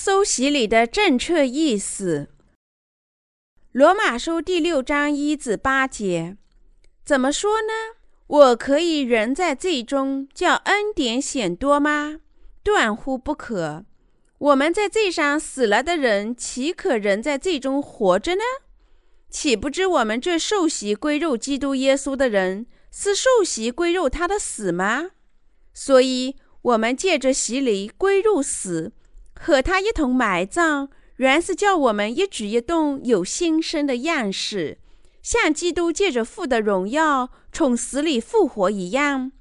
耶稣洗礼的正确意思。罗马书第六章一至八节，怎么说呢？我可以人在罪中，叫恩典显多吗？断乎不可。我们在罪上死了的人，岂可人在罪中活着呢？岂不知我们这受洗归入基督耶稣的人，是受洗归入他的死吗？所以，我们借着洗礼归入死，和他一同埋葬，原是叫我们一举一动有新生的样式。像基督借着父的荣耀从死里复活一样，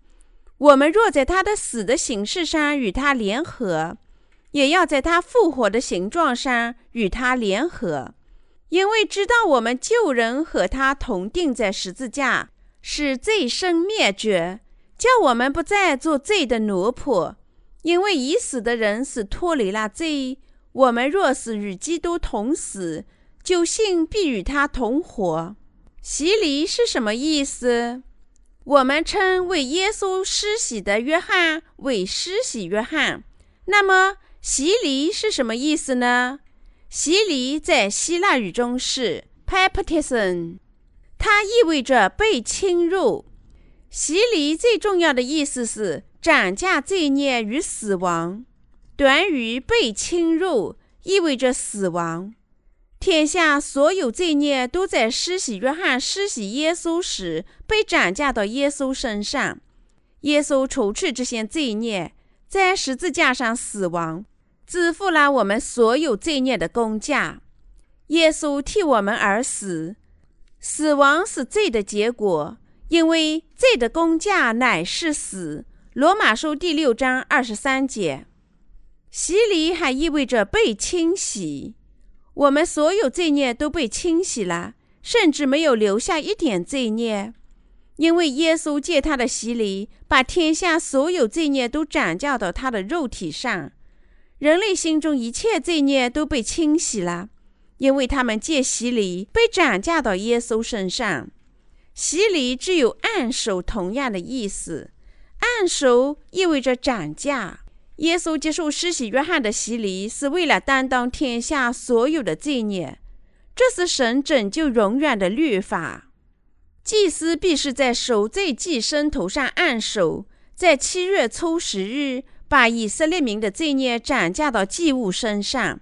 我们若在他的死的形式上与他联合，也要在他复活的形状上与他联合，因为知道我们旧人和他同定在十字架，使罪生灭绝，叫我们不再做罪的奴仆。因为已死的人是脱离了罪，我们若是与基督同死，就信必与他同活。洗礼是什么意思？我们称为耶稣施洗的约翰为施洗约翰。那么，洗礼是什么意思呢？洗礼在希腊语中是 baptism，它意味着被侵入。洗礼最重要的意思是涨价罪孽与死亡。短语被侵入意味着死亡。天下所有罪孽都在施洗约翰施洗耶稣时被涨价到耶稣身上。耶稣除去这些罪孽，在十字架上死亡，支付了我们所有罪孽的公价。耶稣替我们而死，死亡是罪的结果，因为罪的公价乃是死。罗马书第六章二十三节。洗礼还意味着被清洗。我们所有罪孽都被清洗了，甚至没有留下一点罪孽，因为耶稣借他的洗礼，把天下所有罪孽都转嫁到他的肉体上。人类心中一切罪孽都被清洗了，因为他们借洗礼被转嫁到耶稣身上。洗礼只有按手同样的意思，按手意味着涨价。耶稣接受施洗约翰的洗礼，是为了担当天下所有的罪孽。这是神拯救永远的律法。祭司必须在赎罪祭牲头上按手，在七月初十日把以色列民的罪孽转嫁到祭物身上。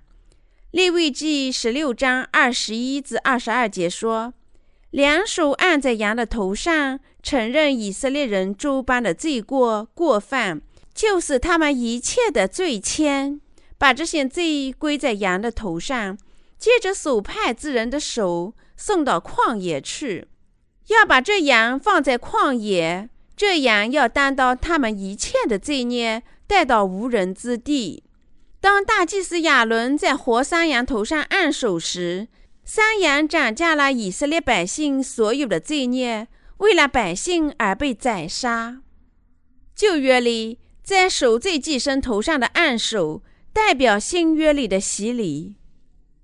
利未记十六章二十一至二十二节说：“两手按在羊的头上，承认以色列人诸般的罪过过犯。”就是他们一切的罪愆，把这些罪归在羊的头上，借着所派之人的手送到旷野去，要把这羊放在旷野，这羊要担当他们一切的罪孽，带到无人之地。当大祭司亚伦在活山羊头上按手时，山羊涨价了以色列百姓所有的罪孽，为了百姓而被宰杀。旧约里。在守罪祭牲头上的按手，代表新约里的洗礼。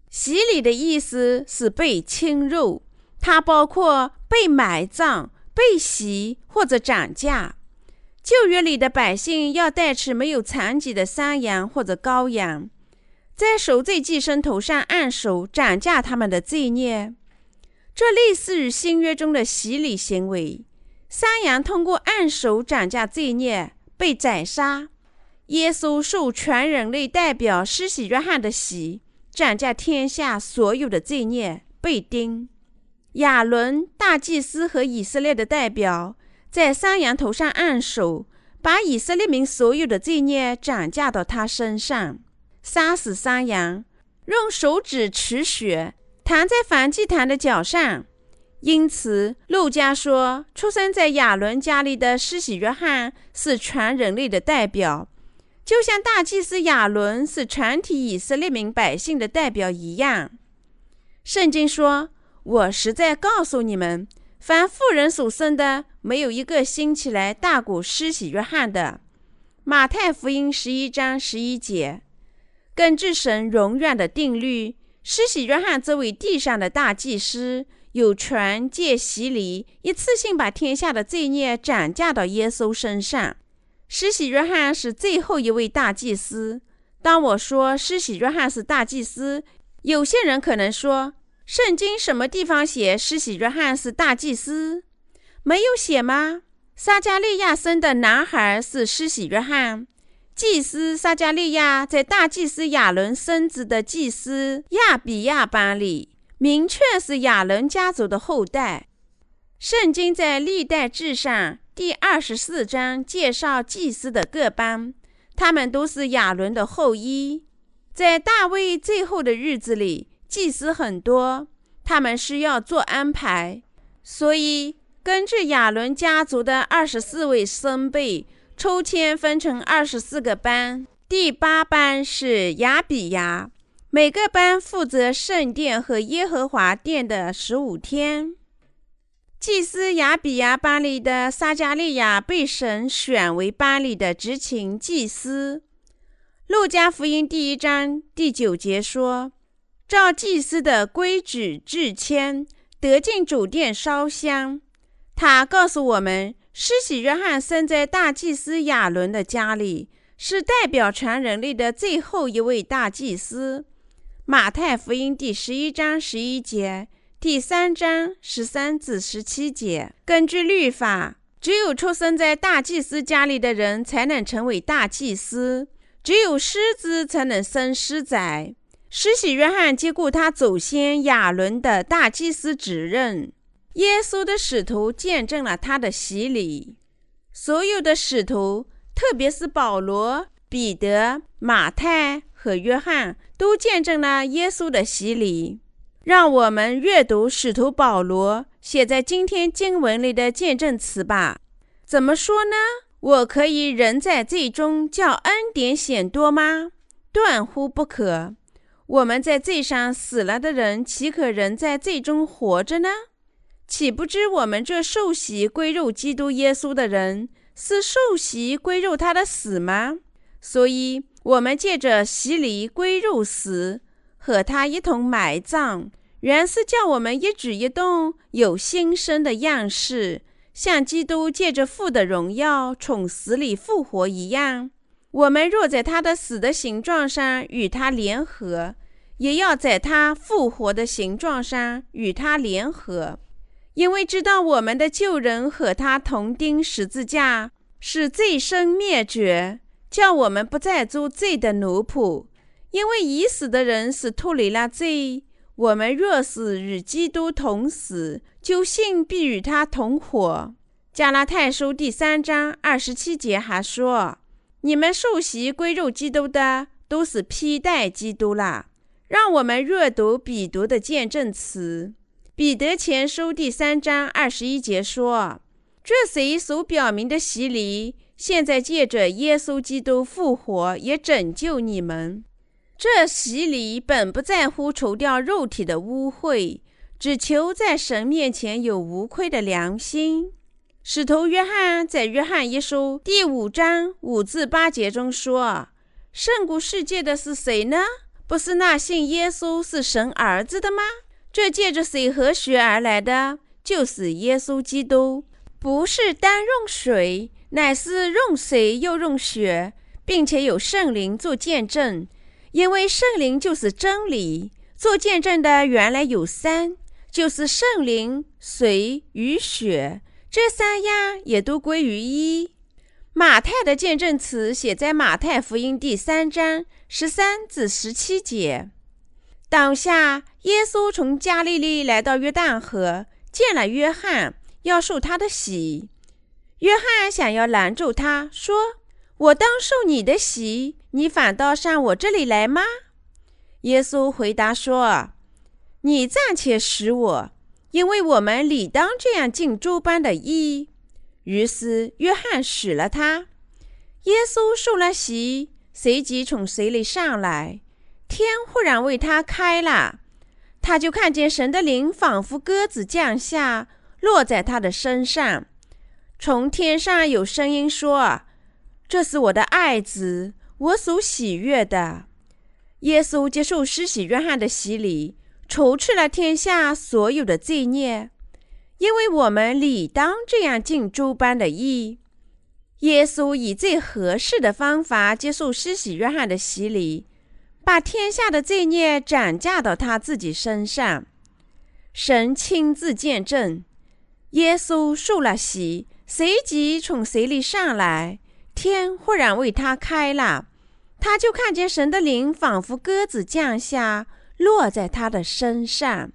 洗礼的意思是被侵入，它包括被埋葬、被洗或者涨价。旧约里的百姓要带去没有残疾的山羊或者羔羊，在守罪祭牲头上按手，斩价他们的罪孽。这类似于新约中的洗礼行为。山羊通过按手斩价罪孽。被宰杀，耶稣受全人类代表施洗约翰的洗，斩下天下所有的罪孽，被钉。亚伦大祭司和以色列的代表在山羊头上按手，把以色列民所有的罪孽斩嫁到他身上，杀死山羊，用手指取血，弹在燔祭坛的脚上。因此，陆家说，出生在亚伦家里的施洗约翰是全人类的代表，就像大祭司亚伦是全体以色列民百姓的代表一样。圣经说：“我实在告诉你们，凡妇人所生的，没有一个兴起来大过施洗约翰的。”马太福音十一章十一节。根据神永远的定律，施洗约翰这位地上的大祭司。有权借洗礼，一次性把天下的罪孽转嫁到耶稣身上。施洗约翰是最后一位大祭司，当我说施洗约翰是大祭司，有些人可能说：“圣经什么地方写施洗约翰是大祭司？没有写吗？”撒加利亚生的男孩是施洗约翰，祭司撒加利亚在大祭司亚伦生子的祭司亚比亚班里，明确是亚伦家族的后代。圣经在历代志上第二十四章介绍祭司的各班，他们都是亚伦的后裔。在大卫最后的日子里，祭司很多，他们需要做安排，所以。根据亚伦家族的二十四位孙辈抽签分成二十四个班，第八班是亚比亚，每个班负责圣殿和耶和华殿的十五天。祭司亚比亚班里的撒加利亚被神选为班里的执勤祭司。路加福音第一章第九节说：“照祭司的规矩制签，得进主殿烧香。”他告诉我们，施洗约翰生在大祭司亚伦的家里，是代表全人类的最后一位大祭司。马太福音第十一章十一节，第三章十三至十七节。根据律法，只有出生在大祭司家里的人才能成为大祭司，只有狮子才能生狮仔。施洗约翰接过他祖先亚伦的大祭司职任。耶稣的使徒见证了他的洗礼，所有的使徒，特别是保罗、彼得、马太和约翰，都见证了耶稣的洗礼。让我们阅读使徒保罗写在今天经文里的见证词吧。怎么说呢？我可以人在罪中，叫恩典显多吗？断乎不可。我们在罪上死了的人，岂可人在罪中活着呢？岂不知我们这受洗归入基督耶稣的人，是受洗归入他的死吗？所以，我们借着洗礼归入死，和他一同埋葬，原是叫我们一举一动有新生的样式，像基督借着父的荣耀从死里复活一样。我们若在他的死的形状上与他联合，也要在他复活的形状上与他联合。因为知道我们的旧人和他同钉十字架，使罪生灭绝，叫我们不再做罪的奴仆。因为已死的人是脱离了罪，我们若是与基督同死，就信必与他同活。加拉太书第三章二十七节还说：“你们受洗归入基督的，都是披戴基督了。”让我们阅读彼得的见证词。彼得前书第三章二十一节说：“这谁所表明的洗礼，现在借着耶稣基督复活，也拯救你们。这洗礼本不在乎除掉肉体的污秽，只求在神面前有无愧的良心。”使徒约翰在约翰一书第五章五至八节中说：“胜过世界的是谁呢？不是那信耶稣是神儿子的吗？”这借着水和血而来的，就是耶稣基督，不是单用水，乃是用水又用血，并且有圣灵做见证。因为圣灵就是真理，做见证的原来有三，就是圣灵、水与血，这三样也都归于一。马太的见证词写在马太福音第三章十三至十七节。当下，耶稣从加利利来到约旦河，见了约翰，要受他的洗。约翰想要拦住他，说：“我当受你的洗，你反倒上我这里来吗？”耶稣回答说：“你暂且使我，因为我们理当这样尽诸般的义。”于是约翰使了他。耶稣受了洗，随即从水里上来。天忽然为他开了，他就看见神的灵仿佛鸽子降下，落在他的身上。从天上有声音说：“这是我的爱子，我所喜悦的。”耶稣接受施洗约翰的洗礼，除去了天下所有的罪孽，因为我们理当这样尽诸般的义。耶稣以最合适的方法接受施洗约翰的洗礼，把天下的罪孽转嫁到他自己身上。神亲自见证，耶稣受了洗，随即从水里上来，天忽然为他开了，他就看见神的灵仿佛鸽子降下，落在他的身上。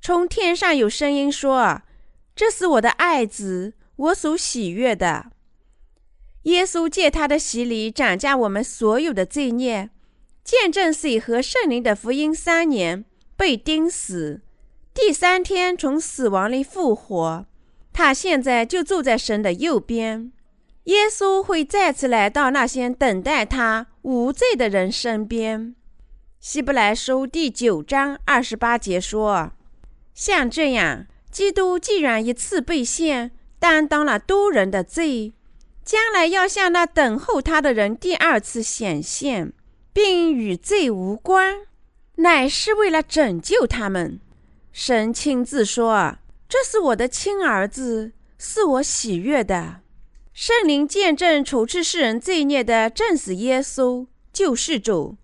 从天上有声音说：“这是我的爱子，我所喜悦的。”耶稣借他的洗礼斩价我们所有的罪孽，见证水和圣灵的福音三年，被钉死，第三天从死亡里复活。他现在就坐在神的右边。耶稣会再次来到那些等待他无罪的人身边。希伯来书第九章二十八节说：“像这样，基督既然一次被献，担当了多人的罪。”将来要向那等候他的人第二次显现，并与罪无关，乃是为了拯救他们。神亲自说：“这是我的亲儿子，是我喜悦的。”圣灵见证处置世人罪孽的正是耶稣救世主。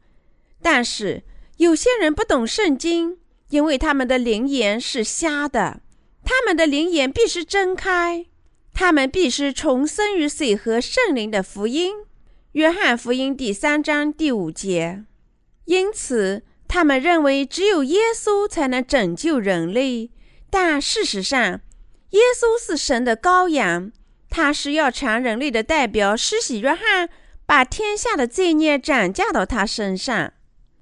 但是有些人不懂圣经，因为他们的灵眼是瞎的，他们的灵眼必须睁开。他们必须重生于水和圣灵的福音，约翰福音第三章第五节。因此，他们认为只有耶稣才能拯救人类。但事实上，耶稣是神的羔羊，他是要传人类的代表。施洗约翰把天下的罪孽转嫁到他身上，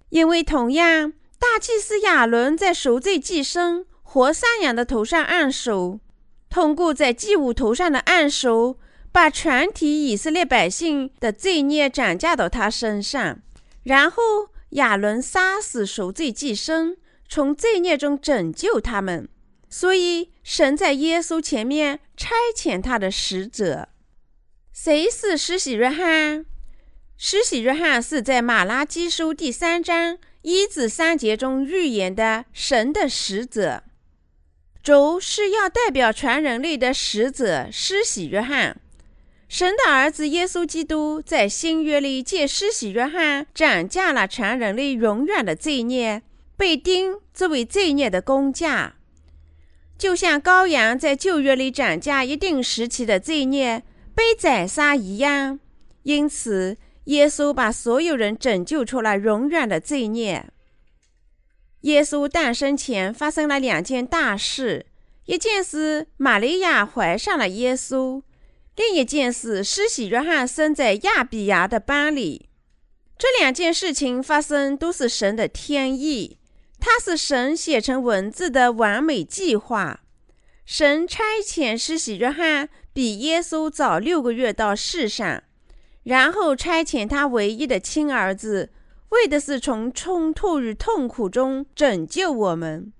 因为同样，大祭司亚伦在赎罪祭牲活山羊的头上按手。通过在祭物头上的按手，把全体以色列百姓的罪孽转嫁到他身上，然后亚伦杀死赎罪祭牲，从罪孽中拯救他们。所以神在耶稣前面差遣他的使者。谁是施洗约翰？施洗约翰是在马拉基书第三章一至三节中预言的神的使者。主是要代表全人类的使者施洗约翰，神的儿子耶稣基督在新约里借施洗约翰斩价了全人类永远的罪孽，被钉作为罪孽的工价，就像羔羊在旧约里斩价一定时期的罪孽被宰杀一样。因此，耶稣把所有人拯救出了永远的罪孽。耶稣诞生前发生了两件大事，一件是玛利亚怀上了耶稣，另一件是施洗约翰生在亚比亚的班里。这两件事情发生都是神的天意，它是神写成文字的完美计划。神差遣施洗约翰比耶稣早六个月到世上，然后差遣他唯一的亲儿子。为的是从冲突与痛苦中拯救我们，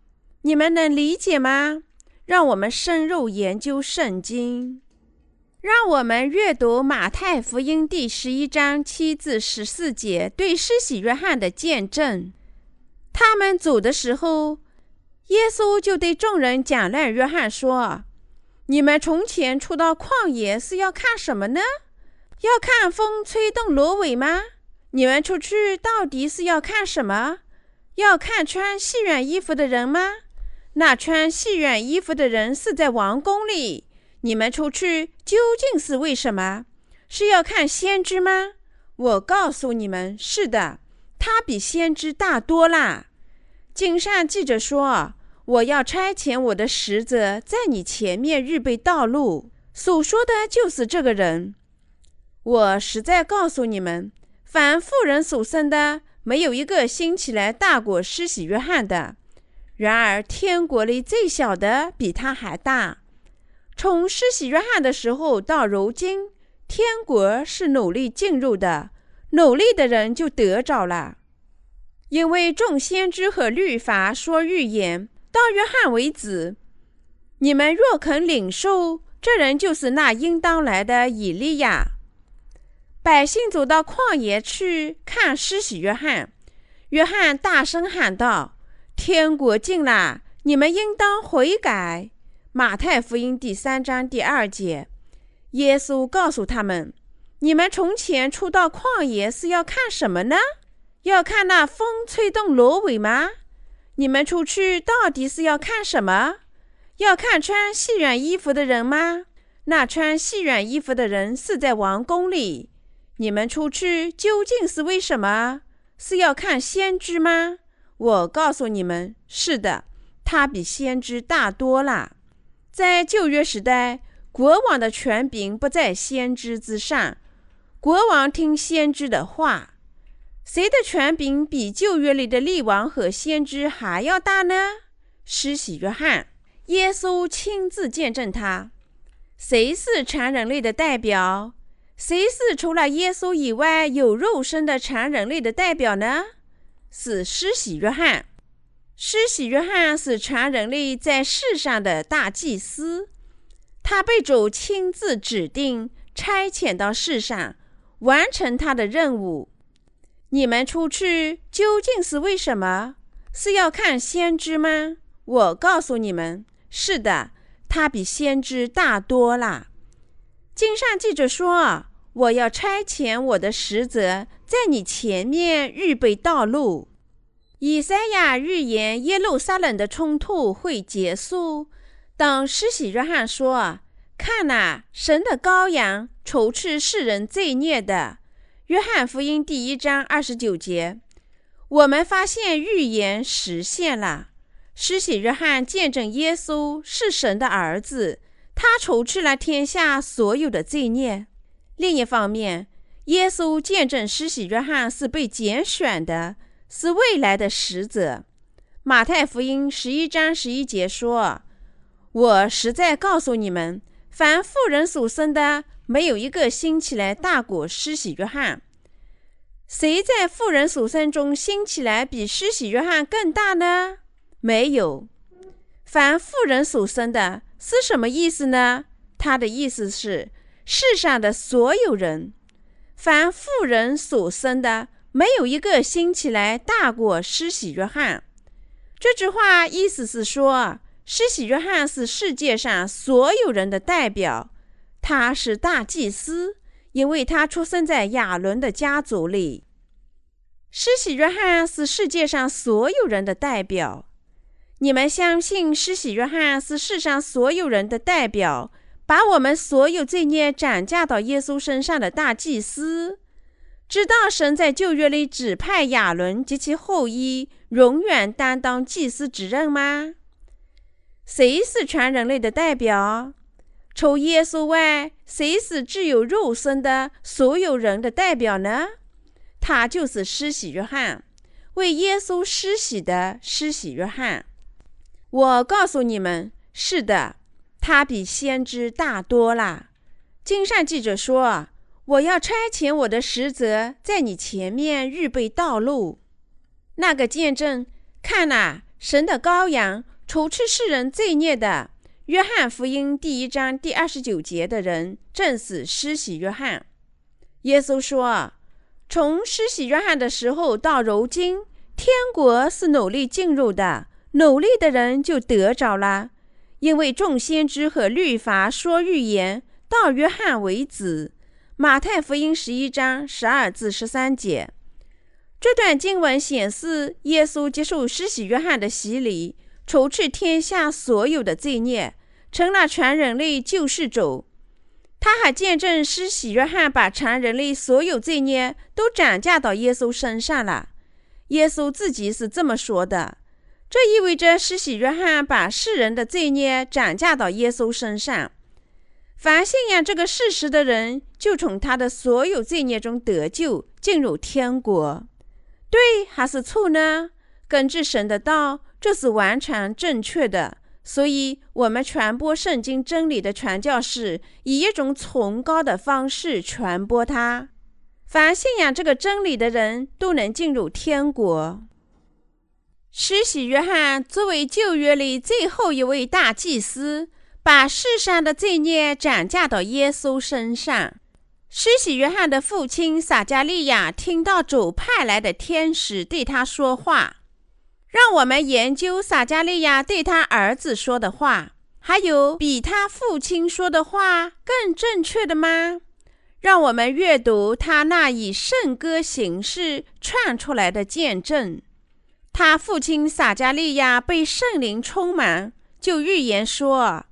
你们能理解吗？让我们深入研究圣经，让我们阅读马太福音第十一章七至十四节对施洗约翰的见证。他们走的时候，耶稣就对众人讲论约翰说：“你们从前出到旷野是要看什么呢？要看风吹动芦苇吗？”你们出去到底是要看什么？要看穿细软衣服的人吗？那穿细软衣服的人是在王宫里。你们出去究竟是为什么？是要看先知吗？我告诉你们，是的，他比先知大多啦。经上记着说：“我要差遣我的使者在你前面预备道路。”所说的就是这个人。我实在告诉你们。凡妇人所生的，没有一个兴起来大过施洗约翰的。然而天国里最小的比他还大。从施洗约翰的时候到如今，天国是努力进入的，努力的人就得着了。因为众先知和律法说预言到约翰为止。你们若肯领受，这人就是那应当来的以利亚。百姓走到旷野去看施洗约翰，约翰大声喊道：“天国近了，你们应当悔改。”马太福音第三章第二节。耶稣告诉他们：“你们从前出到旷野是要看什么呢？要看那风吹动芦苇吗？你们出去到底是要看什么？要看穿细软衣服的人吗？那穿细软衣服的人是在王宫里。你们出去究竟是为什么？是要看先知吗？我告诉你们，是的，他比先知大多了。在旧约时代。”国王的权柄不在先知之上，国王听先知的话。谁的权柄比旧约里的立王和先知还要大呢？施洗约翰，耶稣亲自见证他。谁是全人类的代表？谁是除了耶稣以外有肉身的全人类的代表呢？是施洗约翰。施洗约翰是全人类在世上的大祭司。他被主亲自指定差遣到世上，完成他的任务。你们出去究竟是为什么？是要看先知吗？我告诉你们，是的，他比先知大多了。经上记着说：“我要差遣我的使者在你前面预备道路。”以赛亚预言耶路撒冷的冲突会结束。当施洗约翰说：“看呐，神的羔羊，除去世人罪孽的。”约翰福音第一章二十九节，我们发现预言实现了。施洗约翰见证耶稣是神的儿子，他除去了天下所有的罪孽。另一方面，耶稣见证施洗约翰是被拣选的，是未来的使者。马太福音十一章十一节说。我实在告诉你们，凡妇人所生的，没有一个兴起来大过施洗约翰。谁在妇人所生中兴起来比施洗约翰更大呢？没有。凡妇人所生的是什么意思呢？他的意思是世上的所有人。凡妇人所生的，没有一个兴起来大过施洗约翰。这句话意思是说。施洗约翰是世界上所有人的代表，他是大祭司，因为他出生在亚伦的家族里。施洗约翰是世界上所有人的代表。你们相信施洗约翰是世上所有人的代表，把我们所有罪孽转嫁到耶稣身上的大祭司？知道神在旧约里指派亚伦及其后裔永远担当祭司之任吗？谁是全人类的代表？除耶稣外，谁是具有肉身的所有人的代表呢？他就是施洗约翰，为耶稣施洗的施洗约翰。我告诉你们，是的，他比先知大多了。经上记者说：“我要差遣我的使者在你前面预备道路。”那个见证，看呐，神的羔羊。除去世人罪孽的，约翰福音第一章第二十九节的人，正是施洗约翰。耶稣说：“从施洗约翰的时候到如今，天国是努力进入的，努力的人就得着了。因为众先知和律法说预言，到约翰为止。”马太福音十一章十二至十三节。这段经文显示，耶稣接受施洗约翰的洗礼。除去天下所有的罪孽，成了全人类救世主。他还见证施洗约翰把全人类所有罪孽都转嫁到耶稣身上了。耶稣自己是这么说的。这意味着施洗约翰把世人的罪孽转嫁到耶稣身上。凡信仰这个事实的人，就从他的所有罪孽中得救，进入天国。对还是错呢？根据神的道。这是完全正确的，所以我们传播圣经真理的传教士以一种崇高的方式传播它。凡信仰这个真理的人都能进入天国。施洗约翰作为旧约里最后一位大祭司，把世上的罪孽转嫁到耶稣身上。施洗约翰的父亲撒加利亚听到主派来的天使对他说话。让我们研究撒加利亚对他儿子说的话。还有比他父亲说的话更正确的吗？让我们阅读他那以圣歌形式串出来的见证。他父亲撒加利亚被圣灵充满，就预言说：“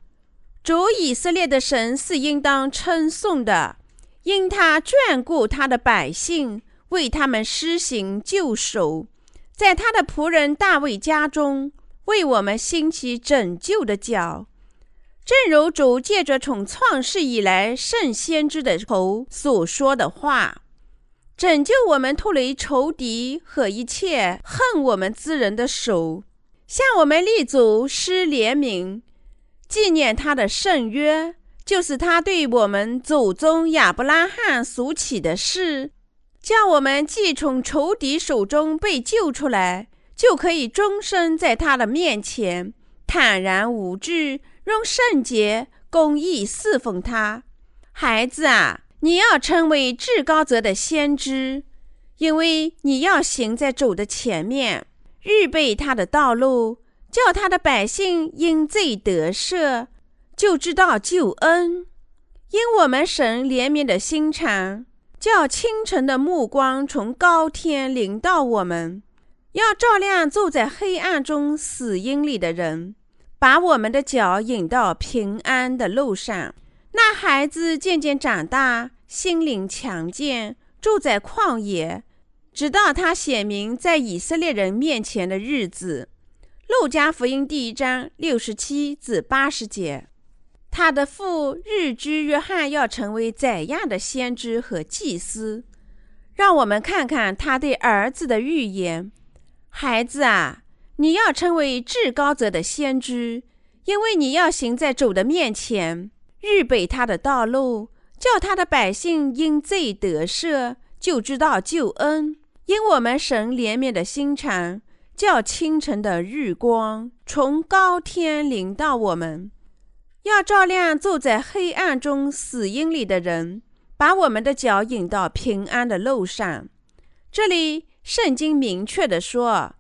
主以色列的神是应当称颂的，因他眷顾他的百姓，为他们施行救赎，在他的仆人大卫家中为我们兴起拯救的脚。”正如主借着从创世以来圣先知的口所说的话，拯救我们脱离仇敌和一切恨我们之人的手，向我们立足施怜悯，纪念他的圣约，就是他对我们祖宗亚伯拉罕所起的事，叫我们既从仇敌手中被救出来，就可以终身在他的面前坦然无惧。用圣洁、公义侍奉他，孩子啊，你要成为至高者的先知，因为你要行在主的前面，预备他的道路，叫他的百姓因罪得赦，就知道救恩。因我们神怜悯的心肠，叫清晨的目光从高天临到我们，要照亮住在黑暗中死荫里的人。把我们的脚引到平安的路上。那孩子渐渐长大，心灵强健，住在旷野，直到他显明在以色列人面前的日子。路加福音第一章六十七至八十节。他的父日居约翰要成为怎样的先知和祭司？让我们看看他对儿子的预言：孩子啊。你要成为至高者的先知，因为你要行在主的面前，预备他的道路，叫他的百姓因罪得赦，就知道救恩。因我们神怜悯的心肠，叫清晨的日光从高天临到我们，要照亮坐在黑暗中死荫里的人，把我们的脚引到平安的路上。这里圣经明确的说。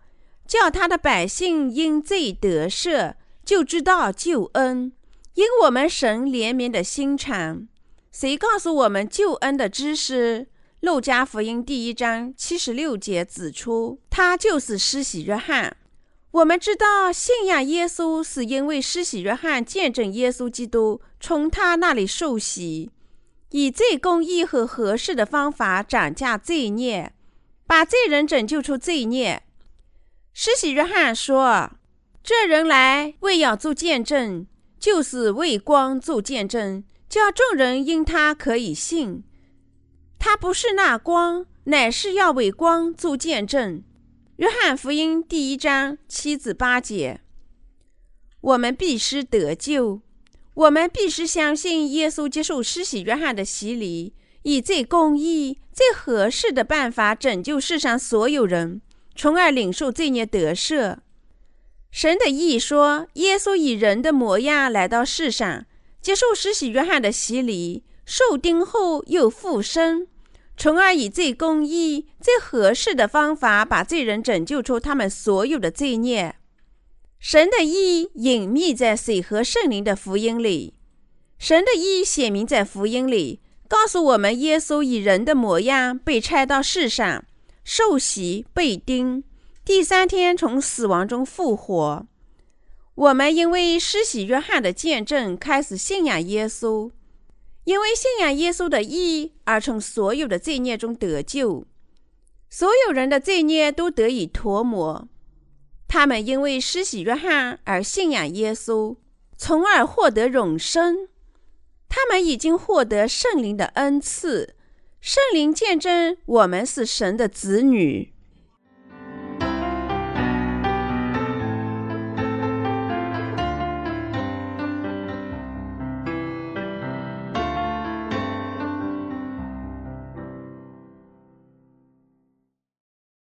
叫他的百姓因罪得赦，就知道救恩。因我们神怜悯的心肠，谁告诉我们救恩的知识？路加福音第一章七十六节指出，他就是施洗约翰。我们知道信仰耶稣是因为施洗约翰见证耶稣基督从他那里受洗，以最公义和合适的方法涨价罪孽，把罪人拯救出罪孽。施洗约翰说：“这人来为要做见证，就是为光做见证，叫众人因他可以信。他不是那光，乃是要为光做见证。”约翰福音第一章七至八节。我们必须得救，我们必须相信耶稣接受施洗约翰的洗礼，以最公义、最合适的办法拯救世上所有人。从而领受罪孽得赦。神的意说，耶稣以人的模样来到世上，接受施洗约翰的洗礼，受钉后又复生，从而以最公义、最合适的方法把罪人拯救出他们所有的罪孽。神的意隐秘在水和圣灵的福音里，神的意显明在福音里，告诉我们耶稣以人的模样被差到世上。受洗被钉，第三天从死亡中复活。我们因为施洗约翰的见证开始信仰耶稣，因为信仰耶稣的义而从所有的罪孽中得救。所有人的罪孽都得以脱抹。他们因为施洗约翰而信仰耶稣，从而获得永生。他们已经获得圣灵的恩赐。圣灵见证，我们是神的子女。